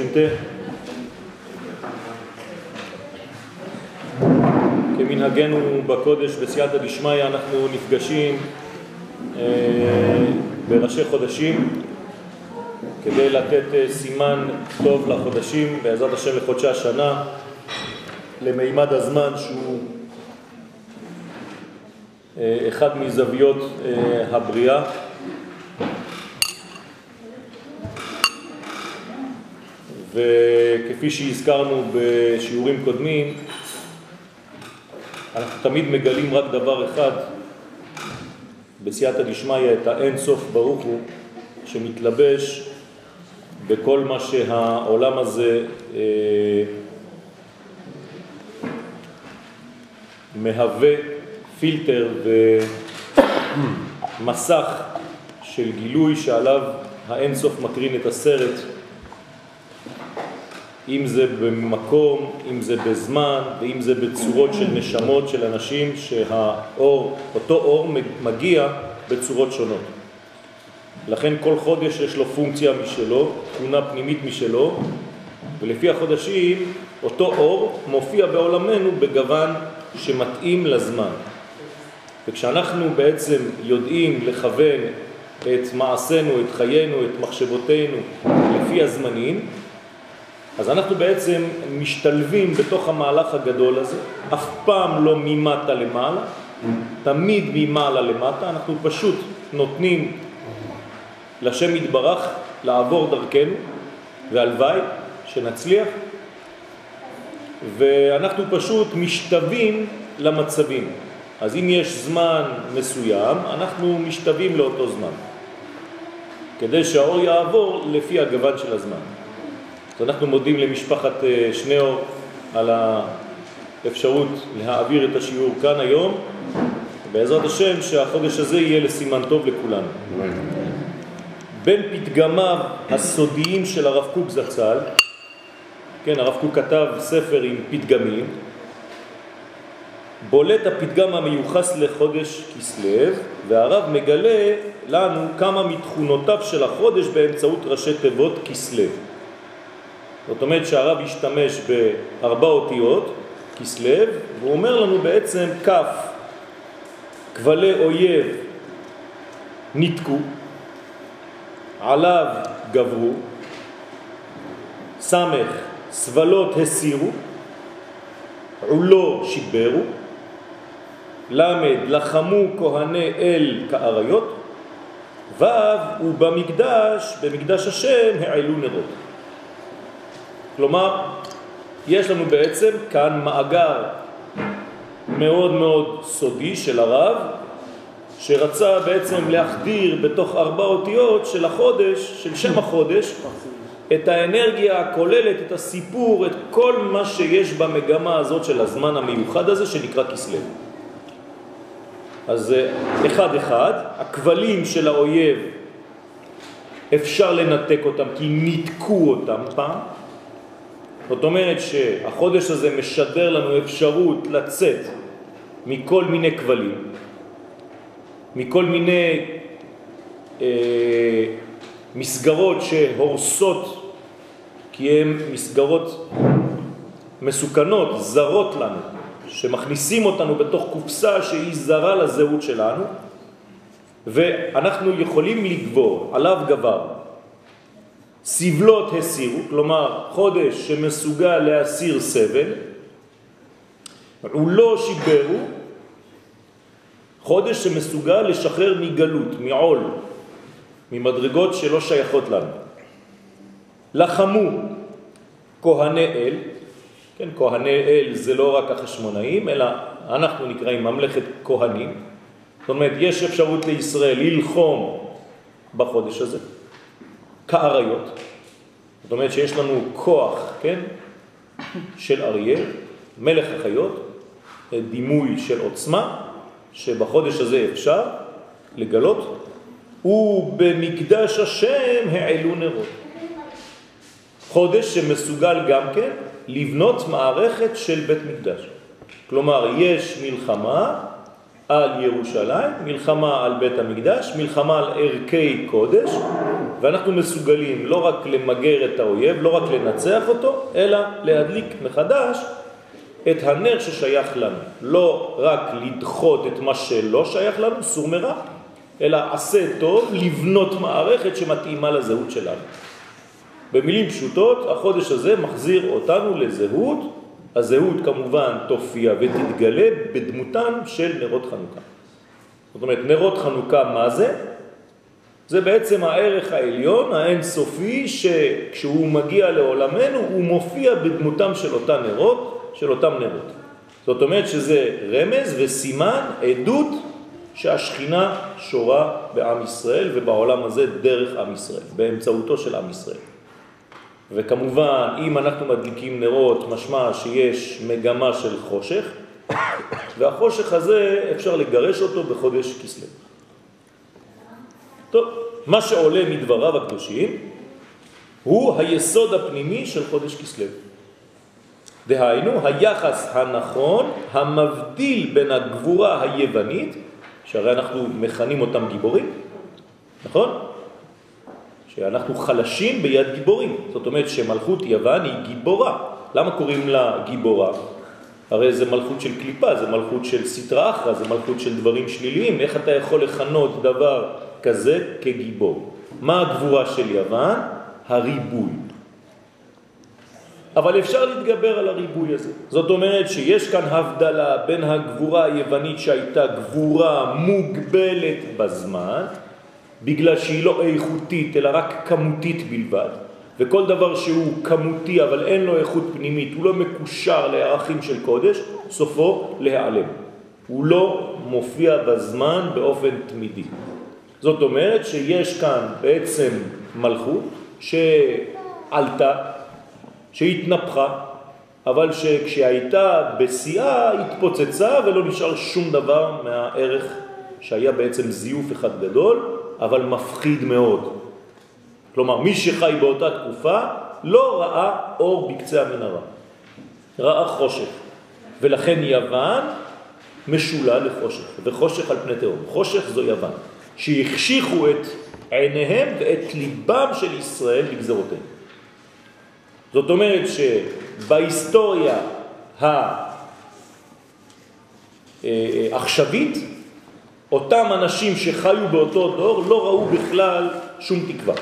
תש"ט. כמנהגנו בקודש בסייעתא דשמיא אנחנו נפגשים אה, בראשי חודשים כדי לתת אה, סימן טוב לחודשים, בעזרת השם לחודשי השנה, למימד הזמן שהוא אה, אחד מזוויות הבריאה. וכפי שהזכרנו בשיעורים קודמים, אנחנו תמיד מגלים רק דבר אחד. בסייעתא דשמיא, את האין סוף ברוך הוא, שמתלבש בכל מה שהעולם הזה אה, מהווה פילטר ומסך של גילוי שעליו האין סוף מקרין את הסרט אם זה במקום, אם זה בזמן, ואם זה בצורות של נשמות של אנשים שהאור, אותו אור מגיע בצורות שונות. לכן כל חודש יש לו פונקציה משלו, תכונה פנימית משלו, ולפי החודשים אותו אור מופיע בעולמנו בגוון שמתאים לזמן. וכשאנחנו בעצם יודעים לכוון את מעשינו, את חיינו, את מחשבותינו לפי הזמנים, אז אנחנו בעצם משתלבים בתוך המהלך הגדול הזה, אף פעם לא ממטה למעלה, תמיד ממעלה למטה, אנחנו פשוט נותנים לשם יתברך לעבור דרכנו, והלוואי שנצליח, ואנחנו פשוט משתווים למצבים. אז אם יש זמן מסוים, אנחנו משתווים לאותו זמן, כדי שהאור יעבור לפי הגוון של הזמן. אנחנו מודים למשפחת אה, שניאור על האפשרות להעביר את השיעור כאן היום, בעזרת השם שהחודש הזה יהיה לסימן טוב לכולנו. בין פתגמיו הסודיים של הרב קוק זצ"ל, כן, הרב קוק כתב ספר עם פתגמים, בולט הפתגם המיוחס לחודש כסלב, והרב מגלה לנו כמה מתכונותיו של החודש באמצעות ראשי תיבות כסלב. זאת אומרת שהרב השתמש בארבע אותיות, כסלב, והוא אומר לנו בעצם כף, כבלי אויב נתקו, עליו גברו, סמך, סבלות הסירו, עולו שיברו, למד, לחמו כהני אל כאריות, ו' ובמקדש, במקדש השם, העלו נרות. כלומר, יש לנו בעצם כאן מאגר מאוד מאוד סודי של הרב, שרצה בעצם להחדיר בתוך ארבע אותיות של החודש, של שם החודש, את האנרגיה הכוללת, את הסיפור, את כל מה שיש במגמה הזאת של הזמן המיוחד הזה שנקרא כסלו. אז אחד אחד, הכבלים של האויב אפשר לנתק אותם כי ניתקו אותם פעם, זאת אומרת שהחודש הזה משדר לנו אפשרות לצאת מכל מיני כבלים, מכל מיני אה, מסגרות שהורסות, כי הן מסגרות מסוכנות, זרות לנו, שמכניסים אותנו בתוך קופסה שהיא זרה לזהות שלנו, ואנחנו יכולים לגבור, עליו גבר, סבלות הסירו, כלומר חודש שמסוגל להסיר סבל, הוא לא שיברו, חודש שמסוגל לשחרר מגלות, מעול, ממדרגות שלא שייכות לנו. לחמו כהני אל, כן, כהני אל זה לא רק החשמונאים, אלא אנחנו נקראים ממלכת כהנים. זאת אומרת, יש אפשרות לישראל ללחום בחודש הזה. כאריות. זאת אומרת שיש לנו כוח, כן, של אריה, מלך החיות, דימוי של עוצמה, שבחודש הזה אפשר לגלות, ובמקדש השם העלו נרות. חודש שמסוגל גם כן לבנות מערכת של בית מקדש. כלומר, יש מלחמה, על ירושלים, מלחמה על בית המקדש, מלחמה על ערכי קודש, ואנחנו מסוגלים לא רק למגר את האויב, לא רק לנצח אותו, אלא להדליק מחדש את הנר ששייך לנו. לא רק לדחות את מה שלא שייך לנו, סור מרע, אלא עשה טוב לבנות מערכת שמתאימה לזהות שלנו. במילים פשוטות, החודש הזה מחזיר אותנו לזהות, הזהות כמובן תופיע ותתגלה בדמותן של נרות חנוכה. זאת אומרת, נרות חנוכה מה זה? זה בעצם הערך העליון, האינסופי, שכשהוא מגיע לעולמנו הוא מופיע בדמותם של אותם נרות, של אותם נרות. זאת אומרת שזה רמז וסימן, עדות, שהשכינה שורה בעם ישראל ובעולם הזה דרך עם ישראל, באמצעותו של עם ישראל. וכמובן, אם אנחנו מדליקים נרות, משמע שיש מגמה של חושך, והחושך הזה אפשר לגרש אותו בחודש כסלו. טוב, מה שעולה מדבריו הקדושים הוא היסוד הפנימי של חודש כסלו. דהיינו, היחס הנכון המבדיל בין הגבורה היוונית, שהרי אנחנו מכנים אותם גיבורים, נכון? שאנחנו חלשים ביד גיבורים. זאת אומרת שמלכות יוון היא גיבורה. למה קוראים לה גיבורה? הרי זה מלכות של קליפה, זה מלכות של סטרה אחרא, זה מלכות של דברים שליליים. איך אתה יכול לכנות דבר כזה כגיבור? מה הגבורה של יוון? הריבוי. אבל אפשר להתגבר על הריבוי הזה. זאת אומרת שיש כאן הבדלה בין הגבורה היוונית שהייתה גבורה מוגבלת בזמן, בגלל שהיא לא איכותית אלא רק כמותית בלבד, וכל דבר שהוא כמותי אבל אין לו איכות פנימית, הוא לא מקושר לערכים של קודש, סופו להיעלם. הוא לא מופיע בזמן באופן תמידי. זאת אומרת שיש כאן בעצם מלכות שעלתה, שהתנפחה, אבל שכשהייתה בשיאה התפוצצה ולא נשאר שום דבר מהערך שהיה בעצם זיוף אחד גדול, אבל מפחיד מאוד. כלומר, מי שחי באותה תקופה לא ראה אור בקצה המנהרה, ראה חושך. ולכן יוון משולה לחושך, וחושך על פני תהום. חושך זו יוון, שהחשיכו את עיניהם ואת ליבם של ישראל בגזרותיהם. זאת אומרת שבהיסטוריה העכשווית אותם אנשים שחיו באותו דור לא ראו בכלל שום תקווה.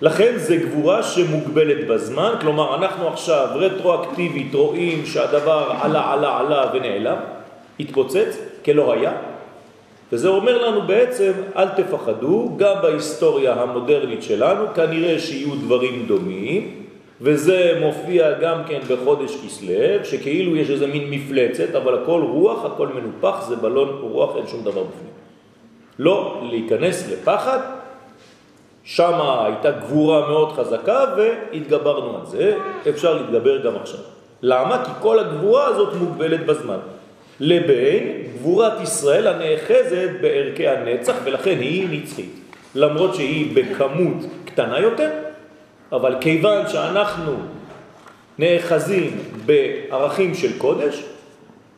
לכן זה גבורה שמוגבלת בזמן, כלומר אנחנו עכשיו רטרואקטיבית רואים שהדבר עלה עלה עלה ונעלם, התפוצץ כלא היה, וזה אומר לנו בעצם אל תפחדו, גם בהיסטוריה המודרנית שלנו כנראה שיהיו דברים דומים, וזה מופיע גם כן בחודש כסלב, שכאילו יש איזה מין מפלצת, אבל הכל רוח, הכל מנופח, זה בלון רוח, אין שום דבר בפנים. לא להיכנס לפחד, שם הייתה גבורה מאוד חזקה והתגברנו על זה, אפשר להתגבר גם עכשיו. למה? כי כל הגבורה הזאת מוגבלת בזמן. לבין גבורת ישראל הנאחזת בערכי הנצח ולכן היא נצחית. למרות שהיא בכמות קטנה יותר, אבל כיוון שאנחנו נאחזים בערכים של קודש,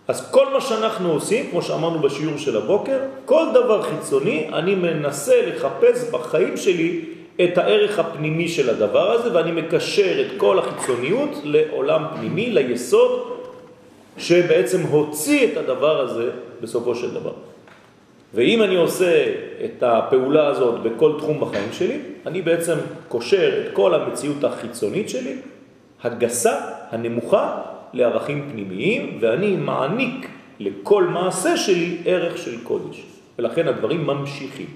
אז כל מה שאנחנו עושים, כמו שאמרנו בשיעור של הבוקר, כל דבר חיצוני, אני מנסה לחפש בחיים שלי את הערך הפנימי של הדבר הזה, ואני מקשר את כל החיצוניות לעולם פנימי, ליסוד, שבעצם הוציא את הדבר הזה בסופו של דבר. ואם אני עושה את הפעולה הזאת בכל תחום בחיים שלי, אני בעצם קושר את כל המציאות החיצונית שלי, הגסה, הנמוכה, לערכים פנימיים, ואני מעניק לכל מעשה שלי ערך של קודש. ולכן הדברים ממשיכים.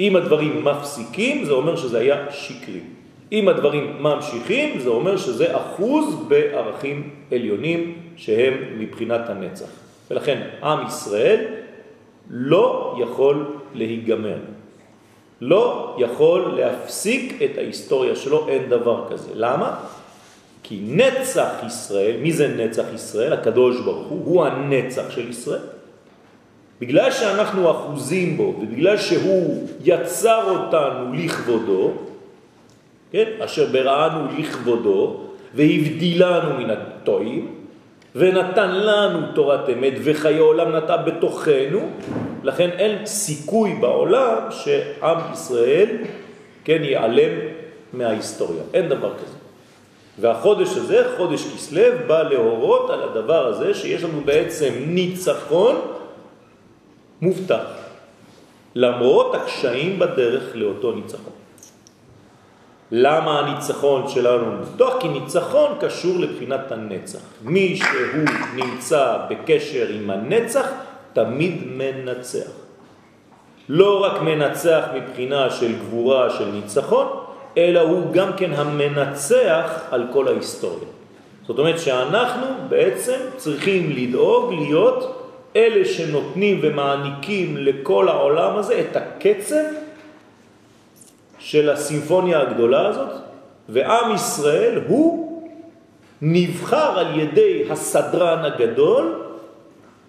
אם הדברים מפסיקים, זה אומר שזה היה שקרי. אם הדברים ממשיכים, זה אומר שזה אחוז בערכים עליונים שהם מבחינת הנצח. ולכן עם ישראל לא יכול להיגמר. לא יכול להפסיק את ההיסטוריה שלו, אין דבר כזה. למה? כי נצח ישראל, מי זה נצח ישראל? הקדוש ברוך הוא, הוא הנצח של ישראל. בגלל שאנחנו אחוזים בו, ובגלל שהוא יצר אותנו לכבודו, כן? אשר בראנו לכבודו, והבדילנו מן הטועים, ונתן לנו תורת אמת וחיי עולם נטע בתוכנו, לכן אין סיכוי בעולם שעם ישראל כן ייעלם מההיסטוריה, אין דבר כזה. והחודש הזה, חודש כסלב, בא להורות על הדבר הזה שיש לנו בעצם ניצחון מובטח, למרות הקשיים בדרך לאותו ניצחון. למה הניצחון שלנו מובטח? כי ניצחון קשור לבחינת הנצח. מי שהוא נמצא בקשר עם הנצח, תמיד מנצח. לא רק מנצח מבחינה של גבורה של ניצחון, אלא הוא גם כן המנצח על כל ההיסטוריה. זאת אומרת שאנחנו בעצם צריכים לדאוג להיות אלה שנותנים ומעניקים לכל העולם הזה את הקצב של הסימפוניה הגדולה הזאת, ועם ישראל הוא נבחר על ידי הסדרן הגדול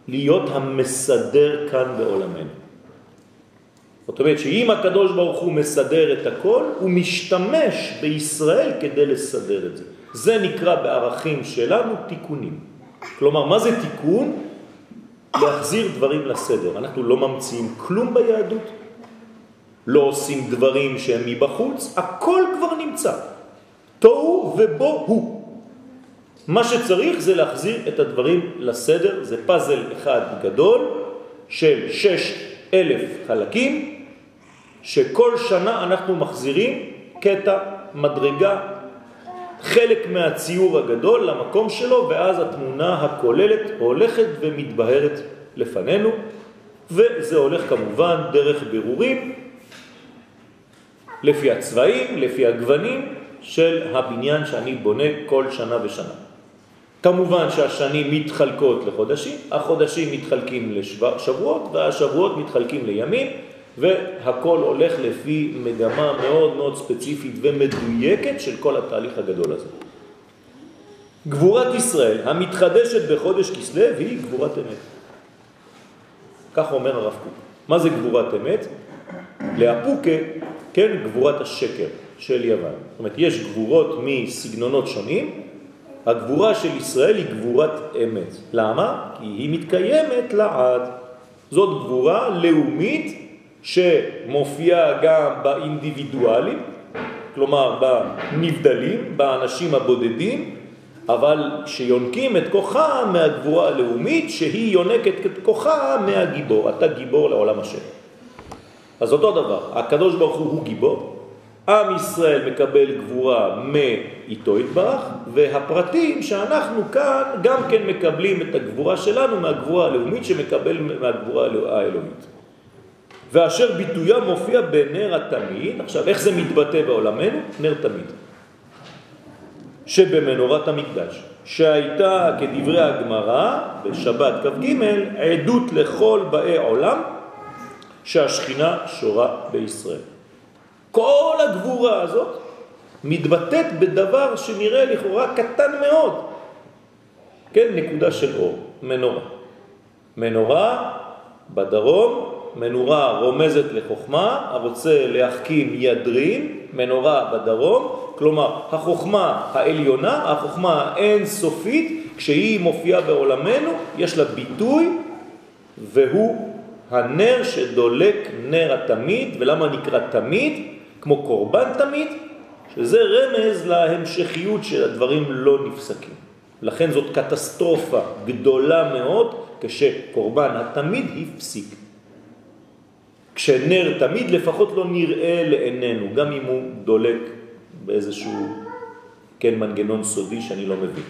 להיות המסדר כאן בעולמנו. זאת אומרת שאם הקדוש ברוך הוא מסדר את הכל, הוא משתמש בישראל כדי לסדר את זה. זה נקרא בערכים שלנו תיקונים. כלומר, מה זה תיקון? להחזיר דברים לסדר. אנחנו לא ממציאים כלום ביהדות, לא עושים דברים שהם מבחוץ, הכל כבר נמצא. תוהו ובו הוא. מה שצריך זה להחזיר את הדברים לסדר, זה פאזל אחד גדול של שש אלף חלקים, שכל שנה אנחנו מחזירים קטע, מדרגה, חלק מהציור הגדול למקום שלו, ואז התמונה הכוללת הולכת ומתבהרת לפנינו, וזה הולך כמובן דרך בירורים, לפי הצבעים, לפי הגוונים של הבניין שאני בונה כל שנה ושנה. כמובן שהשנים מתחלקות לחודשים, החודשים מתחלקים לשבועות והשבועות מתחלקים לימים, והכל הולך לפי מגמה מאוד מאוד ספציפית ומדויקת של כל התהליך הגדול הזה. גבורת ישראל המתחדשת בחודש כסלו היא גבורת אמת. כך אומר הרב קוק. מה זה גבורת אמת? לאפוקה, כן, גבורת השקר של יוון. זאת אומרת, יש גבורות מסגנונות שונים, הגבורה של ישראל היא גבורת אמת. למה? כי היא מתקיימת לעד. זאת גבורה לאומית שמופיעה גם באינדיבידואלים, כלומר בנבדלים, באנשים הבודדים, אבל שיונקים את כוחה מהגבורה הלאומית, שהיא יונקת את כוחה מהגיבור. אתה גיבור לעולם השם. אז אותו דבר, הקדוש ברוך הוא הוא גיבור, עם ישראל מקבל גבורה מאיתו התברך, והפרטים שאנחנו כאן גם כן מקבלים את הגבורה שלנו מהגבורה הלאומית שמקבל מהגבורה האלוהית. ואשר ביטויה מופיע בנר התמיד, עכשיו איך זה מתבטא בעולמנו? נר תמיד. שבמנורת המקדש, שהייתה כדברי הגמרא בשבת כ"ג עדות לכל באי עולם שהשכינה שורה בישראל. כל הגבורה הזאת מתבטאת בדבר שנראה לכאורה קטן מאוד, כן, נקודה של אור, מנורה. מנורה בדרום מנורה רומזת לחוכמה, הרוצה להחכים ידרים, מנורה בדרום, כלומר החוכמה העליונה, החוכמה האינסופית, כשהיא מופיעה בעולמנו, יש לה ביטוי והוא הנר שדולק נר התמיד, ולמה נקרא תמיד? כמו קורבן תמיד, שזה רמז להמשכיות של הדברים לא נפסקים. לכן זאת קטסטרופה גדולה מאוד כשקורבן התמיד הפסיק. כשנר תמיד לפחות לא נראה לעינינו, גם אם הוא דולק באיזשהו, כן, מנגנון סודי שאני לא מבין.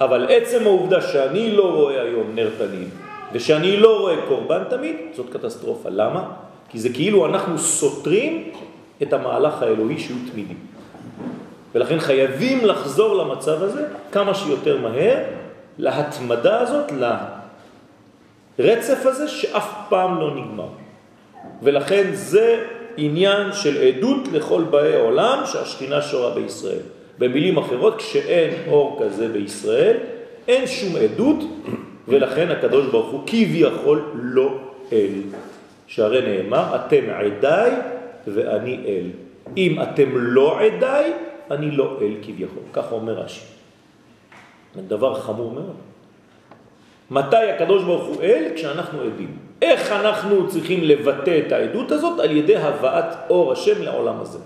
אבל עצם העובדה שאני לא רואה היום נר תמיד, ושאני לא רואה קורבן תמיד, זאת קטסטרופה. למה? כי זה כאילו אנחנו סותרים את המהלך האלוהי שהוא תמידי. ולכן חייבים לחזור למצב הזה כמה שיותר מהר, להתמדה הזאת, לרצף הזה שאף פעם לא נגמר. ולכן זה עניין של עדות לכל באי עולם שהשכינה שורה בישראל. במילים אחרות, כשאין אור כזה בישראל, אין שום עדות, ולכן הקדוש ברוך הוא כביכול לא אל. שהרי נאמר, אתם עדיי ואני אל. אם אתם לא עדיי, אני לא אל כביכול. כך אומר רש"י. דבר חמור מאוד. מתי הקדוש ברוך הוא אל? כשאנחנו עדים. איך אנחנו צריכים לבטא את העדות הזאת? על ידי הבאת אור השם לעולם הזה.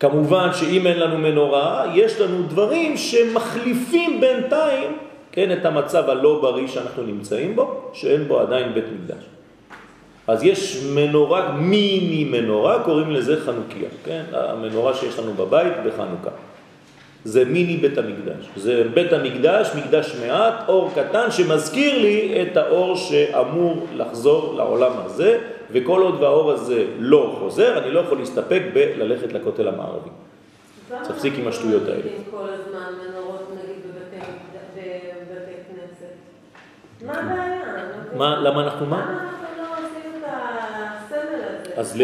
כמובן שאם אין לנו מנורה, יש לנו דברים שמחליפים בינתיים כן, את המצב הלא בריא שאנחנו נמצאים בו, שאין בו עדיין בית מקדש. אז יש מנורה, מיני מנורה, קוראים לזה חנוכיה, כן? המנורה שיש לנו בבית בחנוכה. זה מיני בית המקדש. זה בית המקדש, מקדש מעט, אור קטן שמזכיר לי את האור שאמור לחזור לעולם הזה, וכל עוד והאור הזה לא חוזר, אני לא יכול להסתפק בללכת לכותל המערבי. תפסיק עם השטויות האלה. כל הזמן מנורות נגיד בבתי כנסת. מה הבעיה? מה, למה אנחנו מה? למה אנחנו לא עושים את הסמל הזה? אז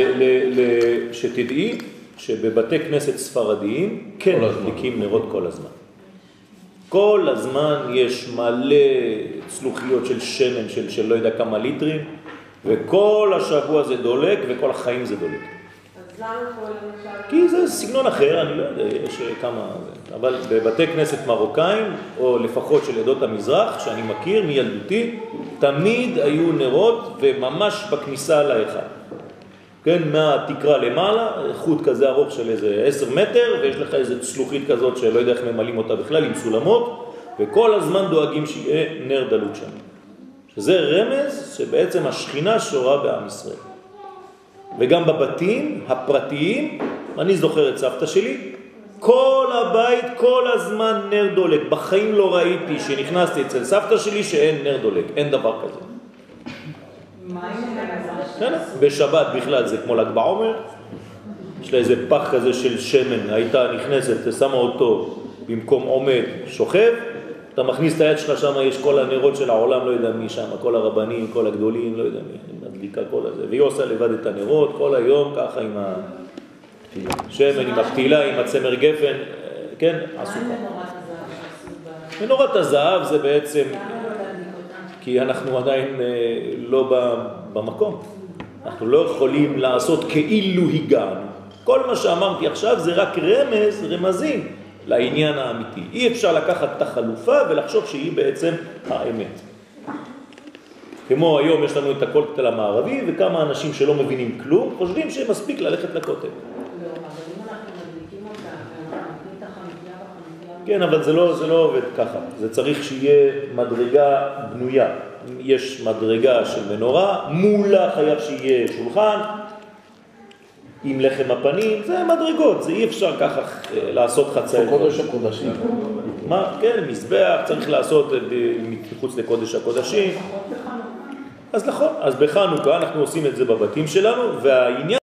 שתדעי שבבתי כנסת ספרדיים כן מדליקים נרות כל הזמן. כל הזמן יש מלא צלוחיות של שמן של, של לא יודע כמה ליטרים, וכל השבוע זה דולק וכל החיים זה דולק. אז למה פה למשל... כי זה סגנון אחר, אני לא יודע, יש כמה... אבל בבתי כנסת מרוקאים, או לפחות של עדות המזרח, שאני מכיר מילדותי, תמיד היו נרות וממש בכניסה להיכל. כן, מהתקרה למעלה, חוט כזה ארוך של איזה עשר מטר, ויש לך איזה צלוחית כזאת שלא יודע איך ממלאים אותה בכלל, עם סולמות, וכל הזמן דואגים שיהיה נר דלוק שם. שזה רמז שבעצם השכינה שורה בעם ישראל. וגם בבתים הפרטיים, אני זוכר את סבתא שלי, כל הבית, כל הזמן נר דולק. בחיים לא ראיתי שנכנסתי אצל סבתא שלי שאין נר דולק, אין דבר כזה. בשבת בכלל זה כמו ל"ג בעומר, יש לה איזה פח כזה של שמן, הייתה נכנסת, שמה אותו במקום עומד, שוכב, אתה מכניס את היד שלך, שם יש כל הנרות של העולם, לא יודע מי שם, כל הרבנים, כל הגדולים, לא יודע מי, מדליקה כל הזה, והיא עושה לבד את הנרות כל היום, ככה עם השמן, עם הפתילה, עם הצמר גפן, כן, עסוקה. מנורת הזהב זה בעצם, כי אנחנו עדיין אה, לא במקום. אנחנו לא יכולים לעשות כאילו הגענו. כל מה שאמרתי עכשיו זה רק רמז, רמזים, לעניין האמיתי. אי אפשר לקחת את החלופה ולחשוב שהיא בעצם האמת. כמו היום יש לנו את הכותל המערבי, וכמה אנשים שלא מבינים כלום חושבים שמספיק ללכת לכותל. כן, אבל זה לא, זה לא עובד ככה. זה צריך שיהיה מדרגה בנויה. יש מדרגה של מנורה, מולה חייב שיהיה שולחן, עם לחם הפנים, זה מדרגות, זה אי אפשר ככה אה, לעשות חצאי. קודש הקודשים. מה, כן, מזבח, צריך לעשות אה, מחוץ לקודש הקודשים. אז נכון, אז בחנוכה אנחנו עושים את זה בבתים שלנו, והעניין...